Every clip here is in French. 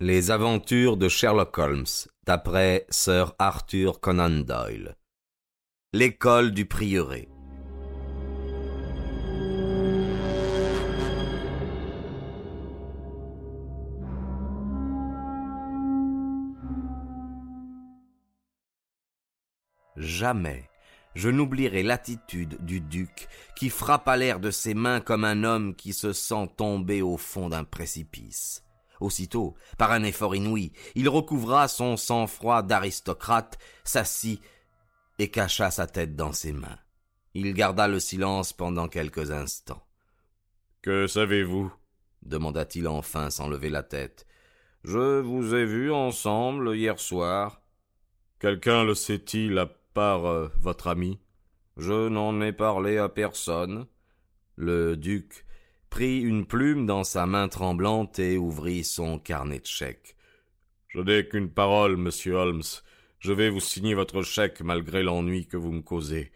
Les aventures de Sherlock Holmes, d'après Sir Arthur Conan Doyle. L'école du prieuré. Jamais je n'oublierai l'attitude du duc qui frappa l'air de ses mains comme un homme qui se sent tomber au fond d'un précipice. Aussitôt, par un effort inouï, il recouvra son sang-froid d'aristocrate, s'assit et cacha sa tête dans ses mains. Il garda le silence pendant quelques instants. Que savez-vous? demanda-t-il enfin sans lever la tête. Je vous ai vus ensemble hier soir. Quelqu'un le sait-il à part euh, votre ami? Je n'en ai parlé à personne. Le duc prit une plume dans sa main tremblante et ouvrit son carnet de chèques. Je n'ai qu'une parole, monsieur Holmes. Je vais vous signer votre chèque malgré l'ennui que vous me causez.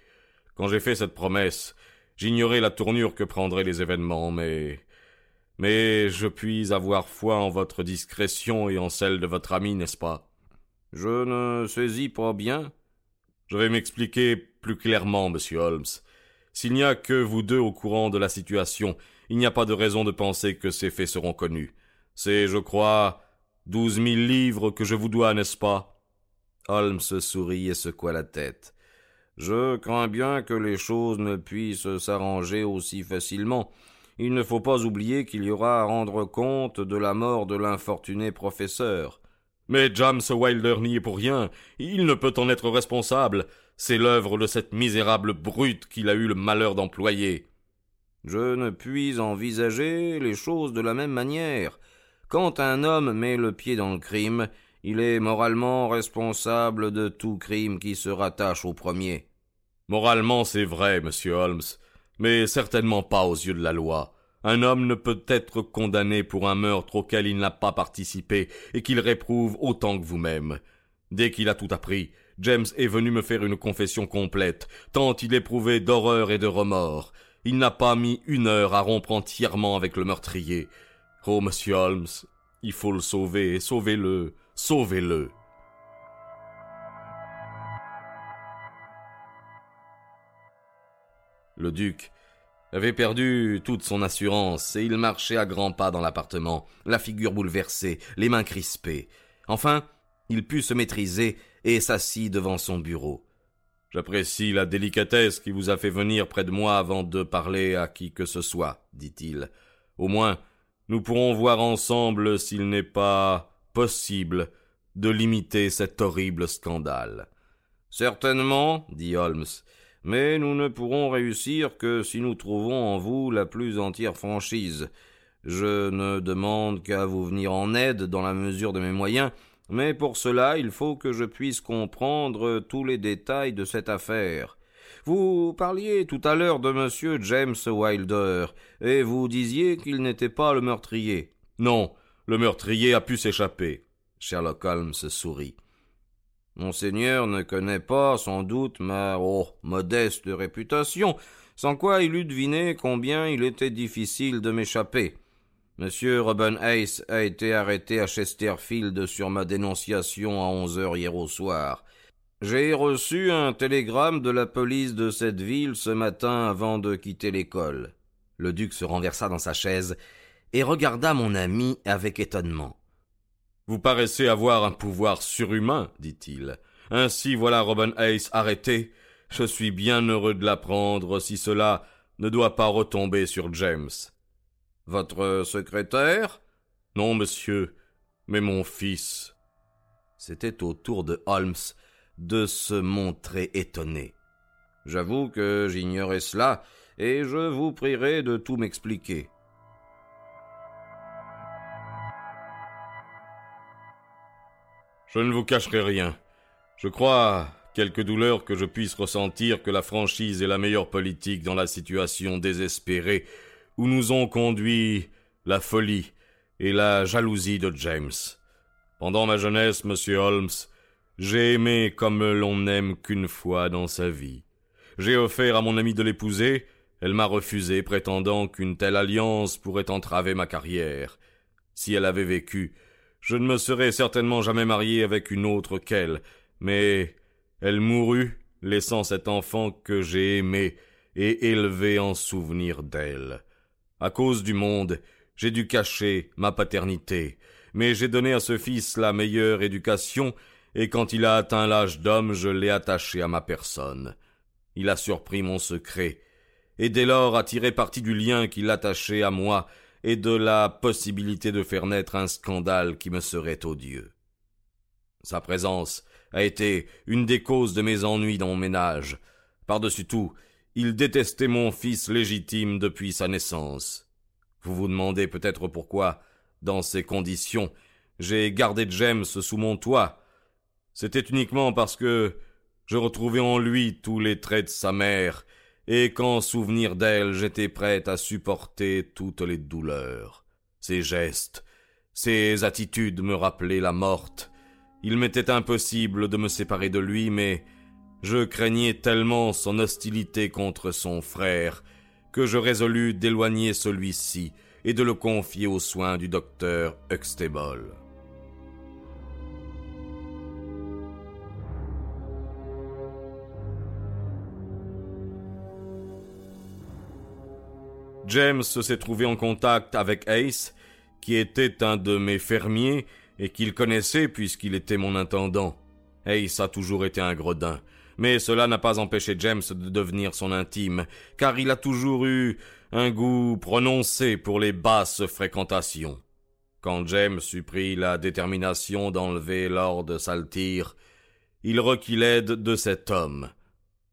Quand j'ai fait cette promesse, j'ignorais la tournure que prendraient les événements, mais mais je puis avoir foi en votre discrétion et en celle de votre ami, n'est-ce pas? Je ne saisis pas bien. Je vais m'expliquer plus clairement, monsieur Holmes. S'il n'y a que vous deux au courant de la situation, il n'y a pas de raison de penser que ces faits seront connus. C'est, je crois, douze mille livres que je vous dois, n'est-ce pas? Holmes sourit et secoua la tête. Je crains bien que les choses ne puissent s'arranger aussi facilement. Il ne faut pas oublier qu'il y aura à rendre compte de la mort de l'infortuné professeur. Mais James Wilder n'y est pour rien. Il ne peut en être responsable. C'est l'œuvre de cette misérable brute qu'il a eu le malheur d'employer. Je ne puis envisager les choses de la même manière. Quand un homme met le pied dans le crime, il est moralement responsable de tout crime qui se rattache au premier. Moralement, c'est vrai, monsieur Holmes, mais certainement pas aux yeux de la loi. Un homme ne peut être condamné pour un meurtre auquel il n'a pas participé et qu'il réprouve autant que vous-même. Dès qu'il a tout appris, James est venu me faire une confession complète, tant il éprouvait d'horreur et de remords. Il n'a pas mis une heure à rompre entièrement avec le meurtrier. Oh, monsieur Holmes, il faut le sauver, sauvez-le, sauvez-le. Le duc avait perdu toute son assurance, et il marchait à grands pas dans l'appartement, la figure bouleversée, les mains crispées. Enfin, il put se maîtriser et s'assit devant son bureau. J'apprécie la délicatesse qui vous a fait venir près de moi avant de parler à qui que ce soit, dit-il. Au moins, nous pourrons voir ensemble s'il n'est pas possible de limiter cet horrible scandale. Certainement, dit Holmes, mais nous ne pourrons réussir que si nous trouvons en vous la plus entière franchise. Je ne demande qu'à vous venir en aide dans la mesure de mes moyens, mais pour cela il faut que je puisse comprendre tous les détails de cette affaire. Vous parliez tout à l'heure de monsieur James Wilder, et vous disiez qu'il n'était pas le meurtrier. Non, le meurtrier a pu s'échapper. Sherlock Holmes sourit. Monseigneur ne connaît pas, sans doute, ma oh, modeste réputation, sans quoi il eût deviné combien il était difficile de m'échapper. Monsieur Robin Hayes a été arrêté à Chesterfield sur ma dénonciation à onze heures hier au soir. J'ai reçu un télégramme de la police de cette ville ce matin avant de quitter l'école. Le duc se renversa dans sa chaise et regarda mon ami avec étonnement. Vous paraissez avoir un pouvoir surhumain, dit-il. Ainsi voilà Robin Hayes arrêté. Je suis bien heureux de l'apprendre si cela ne doit pas retomber sur James. Votre secrétaire? Non, monsieur, mais mon fils. C'était au tour de Holmes de se montrer étonné. J'avoue que j'ignorais cela, et je vous prierai de tout m'expliquer. Je ne vous cacherai rien. Je crois, quelque douleur que je puisse ressentir, que la franchise est la meilleure politique dans la situation désespérée où nous ont conduit la folie et la jalousie de James. Pendant ma jeunesse, monsieur Holmes, j'ai aimé comme l'on n'aime qu'une fois dans sa vie. J'ai offert à mon amie de l'épouser, elle m'a refusé, prétendant qu'une telle alliance pourrait entraver ma carrière. Si elle avait vécu, je ne me serais certainement jamais marié avec une autre qu'elle, mais elle mourut, laissant cet enfant que j'ai aimé et élevé en souvenir d'elle. À cause du monde, j'ai dû cacher ma paternité, mais j'ai donné à ce fils la meilleure éducation, et quand il a atteint l'âge d'homme, je l'ai attaché à ma personne. Il a surpris mon secret, et dès lors a tiré parti du lien qui l'attachait à moi et de la possibilité de faire naître un scandale qui me serait odieux. Sa présence a été une des causes de mes ennuis dans mon ménage. Par-dessus tout, il détestait mon fils légitime depuis sa naissance. Vous vous demandez peut-être pourquoi, dans ces conditions, j'ai gardé James sous mon toit. C'était uniquement parce que je retrouvais en lui tous les traits de sa mère, et qu'en souvenir d'elle j'étais prêt à supporter toutes les douleurs. Ses gestes, ses attitudes me rappelaient la morte. Il m'était impossible de me séparer de lui, mais je craignais tellement son hostilité contre son frère que je résolus d'éloigner celui-ci et de le confier aux soins du docteur Huxtable. James s'est trouvé en contact avec Ace, qui était un de mes fermiers et qu'il connaissait puisqu'il était mon intendant. Ace a toujours été un gredin, mais cela n'a pas empêché James de devenir son intime, car il a toujours eu un goût prononcé pour les basses fréquentations. Quand James eut pris la détermination d'enlever Lord Saltire, il requit l'aide de cet homme.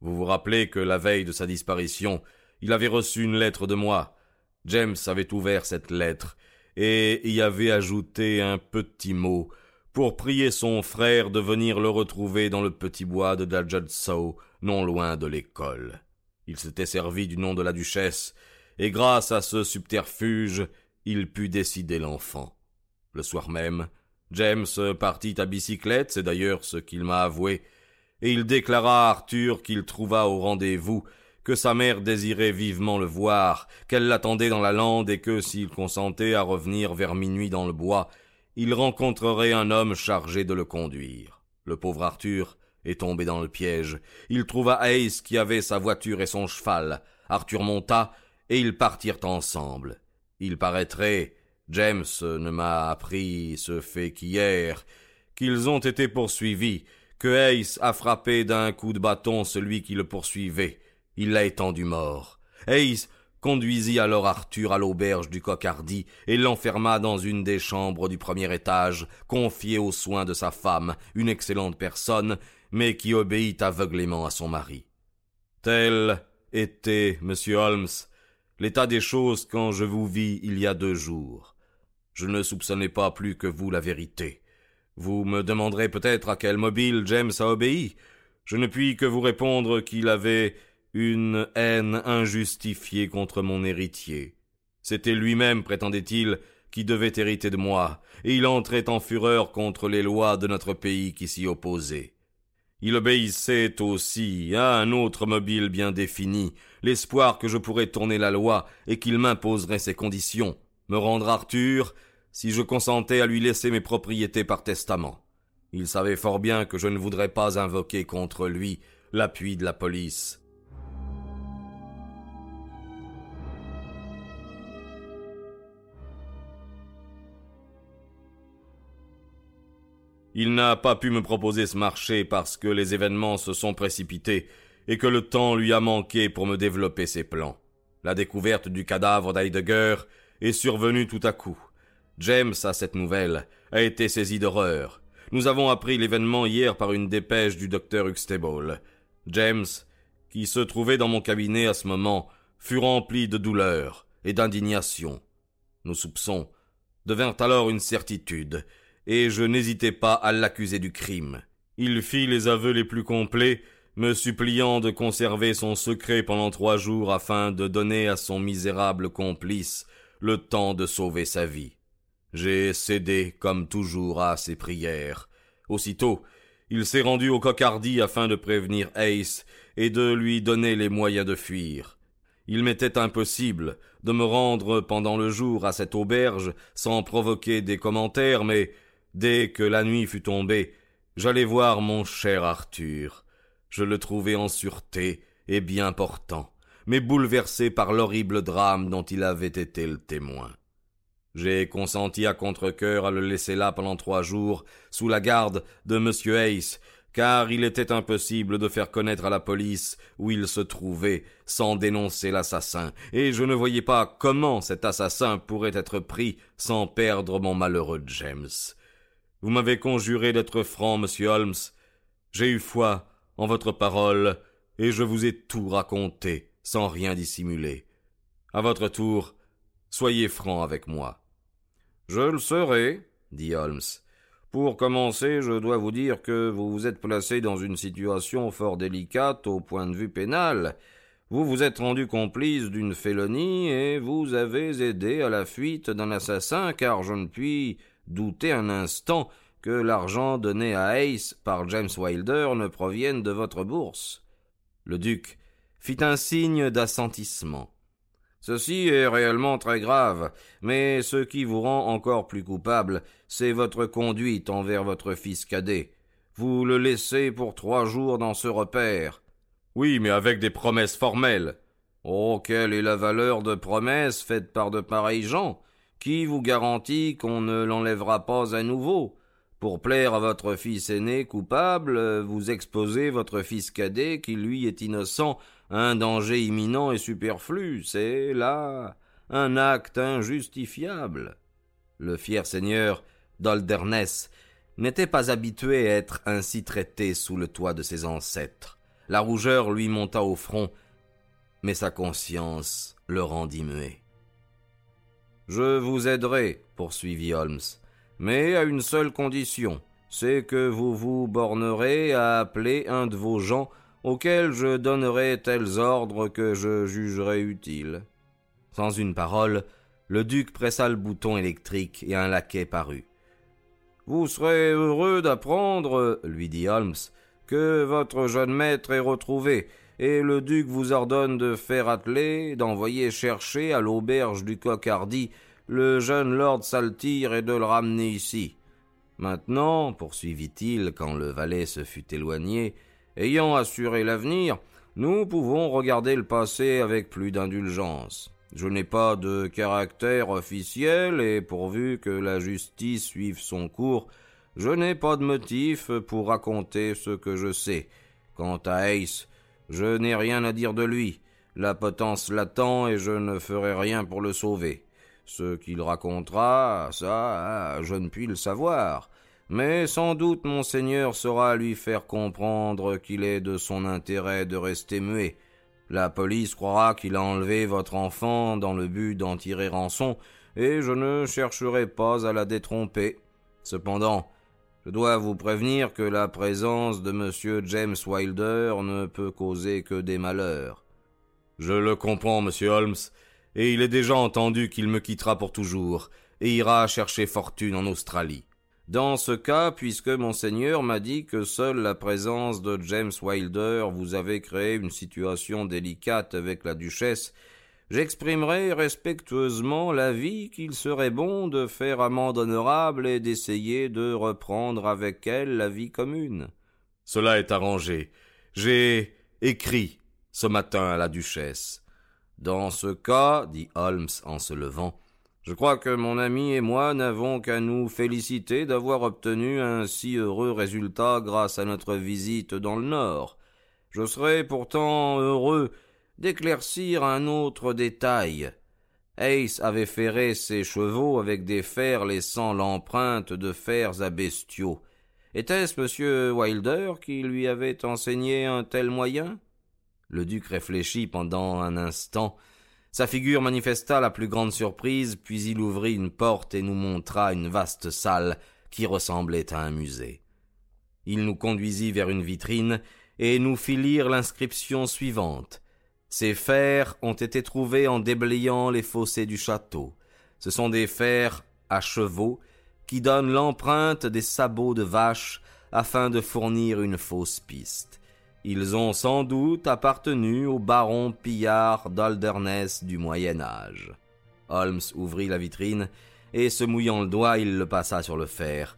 Vous vous rappelez que la veille de sa disparition, il avait reçu une lettre de moi. James avait ouvert cette lettre et y avait ajouté un petit mot pour prier son frère de venir le retrouver dans le petit bois de Dajudsow, non loin de l'école. Il s'était servi du nom de la duchesse, et grâce à ce subterfuge, il put décider l'enfant. Le soir même, James partit à bicyclette, c'est d'ailleurs ce qu'il m'a avoué, et il déclara à Arthur qu'il trouva au rendez-vous que sa mère désirait vivement le voir, qu'elle l'attendait dans la lande et que s'il consentait à revenir vers minuit dans le bois, il rencontrerait un homme chargé de le conduire. Le pauvre Arthur est tombé dans le piège. Il trouva Ace qui avait sa voiture et son cheval. Arthur monta, et ils partirent ensemble. Il paraîtrait, James ne m'a appris ce fait qu'hier, qu'ils ont été poursuivis, que Ace a frappé d'un coup de bâton celui qui le poursuivait. Il l'a étendu mort. Ace conduisit alors Arthur à l'auberge du Cocardi et l'enferma dans une des chambres du premier étage, confiée aux soins de sa femme, une excellente personne, mais qui obéit aveuglément à son mari. Tel était, monsieur Holmes, l'état des choses quand je vous vis il y a deux jours. Je ne soupçonnais pas plus que vous la vérité. Vous me demanderez peut-être à quel mobile James a obéi. Je ne puis que vous répondre qu'il avait une haine injustifiée contre mon héritier. C'était lui-même, prétendait-il, qui devait hériter de moi, et il entrait en fureur contre les lois de notre pays qui s'y opposaient. Il obéissait aussi à un autre mobile bien défini, l'espoir que je pourrais tourner la loi et qu'il m'imposerait ses conditions, me rendre Arthur, si je consentais à lui laisser mes propriétés par testament. Il savait fort bien que je ne voudrais pas invoquer contre lui l'appui de la police. Il n'a pas pu me proposer ce marché parce que les événements se sont précipités et que le temps lui a manqué pour me développer ses plans. La découverte du cadavre d'Heidegger est survenue tout à coup. James, à cette nouvelle, a été saisi d'horreur. Nous avons appris l'événement hier par une dépêche du docteur Huxtable. James, qui se trouvait dans mon cabinet à ce moment, fut rempli de douleur et d'indignation. Nos soupçons devinrent alors une certitude, et je n'hésitai pas à l'accuser du crime. Il fit les aveux les plus complets, me suppliant de conserver son secret pendant trois jours afin de donner à son misérable complice le temps de sauver sa vie. J'ai cédé, comme toujours, à ses prières. Aussitôt, il s'est rendu au cocardi afin de prévenir Ace et de lui donner les moyens de fuir. Il m'était impossible de me rendre pendant le jour à cette auberge sans provoquer des commentaires, mais Dès que la nuit fut tombée, j'allai voir mon cher Arthur. Je le trouvai en sûreté et bien portant, mais bouleversé par l'horrible drame dont il avait été le témoin. J'ai consenti à contre-cœur à le laisser là pendant trois jours, sous la garde de M. Hayes, car il était impossible de faire connaître à la police où il se trouvait sans dénoncer l'assassin, et je ne voyais pas comment cet assassin pourrait être pris sans perdre mon malheureux James. Vous m'avez conjuré d'être franc, monsieur Holmes. J'ai eu foi en votre parole, et je vous ai tout raconté, sans rien dissimuler. À votre tour, soyez franc avec moi. Je le serai, dit Holmes. Pour commencer, je dois vous dire que vous vous êtes placé dans une situation fort délicate au point de vue pénal. Vous vous êtes rendu complice d'une félonie et vous avez aidé à la fuite d'un assassin car je ne puis douter un instant que l'argent donné à Ace par James Wilder ne provienne de votre bourse. Le duc fit un signe d'assentissement. Ceci est réellement très grave, mais ce qui vous rend encore plus coupable, c'est votre conduite envers votre fils cadet. Vous le laissez pour trois jours dans ce repère. Oui, mais avec des promesses formelles. Oh, quelle est la valeur de promesses faites par de pareils gens? Qui vous garantit qu'on ne l'enlèvera pas à nouveau? Pour plaire à votre fils aîné coupable, vous exposez votre fils cadet qui lui est innocent un danger imminent et superflu, c'est là un acte injustifiable. Le fier seigneur d'Alderness n'était pas habitué à être ainsi traité sous le toit de ses ancêtres. La rougeur lui monta au front, mais sa conscience le rendit muet. Je vous aiderai, poursuivit Holmes, mais à une seule condition, c'est que vous vous bornerez à appeler un de vos gens auquel je donnerai tels ordres que je jugerai utiles. Sans une parole, le duc pressa le bouton électrique et un laquais parut. Vous serez heureux d'apprendre, lui dit Holmes, que votre jeune maître est retrouvé, et le duc vous ordonne de faire atteler, d'envoyer chercher à l'auberge du Coq-Hardy le jeune lord Saltire et de le ramener ici. Maintenant, poursuivit-il quand le valet se fut éloigné, Ayant assuré l'avenir, nous pouvons regarder le passé avec plus d'indulgence. Je n'ai pas de caractère officiel et pourvu que la justice suive son cours, je n'ai pas de motif pour raconter ce que je sais. Quant à Ace, je n'ai rien à dire de lui. La potence l'attend et je ne ferai rien pour le sauver. Ce qu'il racontera, ça, je ne puis le savoir. Mais sans doute monseigneur saura lui faire comprendre qu'il est de son intérêt de rester muet. La police croira qu'il a enlevé votre enfant dans le but d'en tirer rançon, et je ne chercherai pas à la détromper. Cependant, je dois vous prévenir que la présence de M. James Wilder ne peut causer que des malheurs. Je le comprends, monsieur Holmes, et il est déjà entendu qu'il me quittera pour toujours, et ira chercher fortune en Australie. Dans ce cas, puisque monseigneur m'a dit que seule la présence de James Wilder vous avait créé une situation délicate avec la duchesse, j'exprimerai respectueusement l'avis qu'il serait bon de faire amende honorable et d'essayer de reprendre avec elle la vie commune. Cela est arrangé. J'ai écrit ce matin à la duchesse. Dans ce cas, dit Holmes en se levant, je crois que mon ami et moi n'avons qu'à nous féliciter d'avoir obtenu un si heureux résultat grâce à notre visite dans le Nord. Je serais pourtant heureux d'éclaircir un autre détail. Ace avait ferré ses chevaux avec des fers laissant l'empreinte de fers à bestiaux. Était-ce M. Wilder qui lui avait enseigné un tel moyen? Le duc réfléchit pendant un instant, sa figure manifesta la plus grande surprise, puis il ouvrit une porte et nous montra une vaste salle qui ressemblait à un musée. Il nous conduisit vers une vitrine et nous fit lire l'inscription suivante. Ces fers ont été trouvés en déblayant les fossés du château. Ce sont des fers à chevaux qui donnent l'empreinte des sabots de vache afin de fournir une fausse piste. Ils ont sans doute appartenu au baron pillard d'Alderness du Moyen Âge. Holmes ouvrit la vitrine, et se mouillant le doigt, il le passa sur le fer.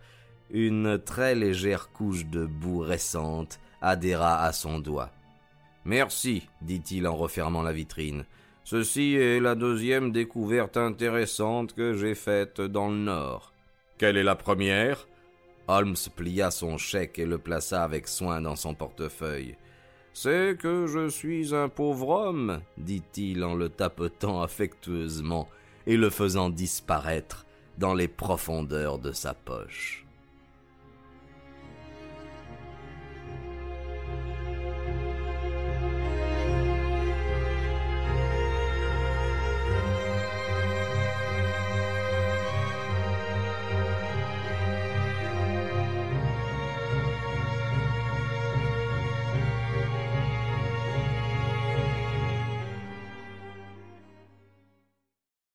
une très légère couche de boue récente adhéra à son doigt. Merci, dit-il en refermant la vitrine. Ceci est la deuxième découverte intéressante que j'ai faite dans le Nord. Quelle est la première? Holmes plia son chèque et le plaça avec soin dans son portefeuille. C'est que je suis un pauvre homme, dit-il en le tapotant affectueusement et le faisant disparaître dans les profondeurs de sa poche.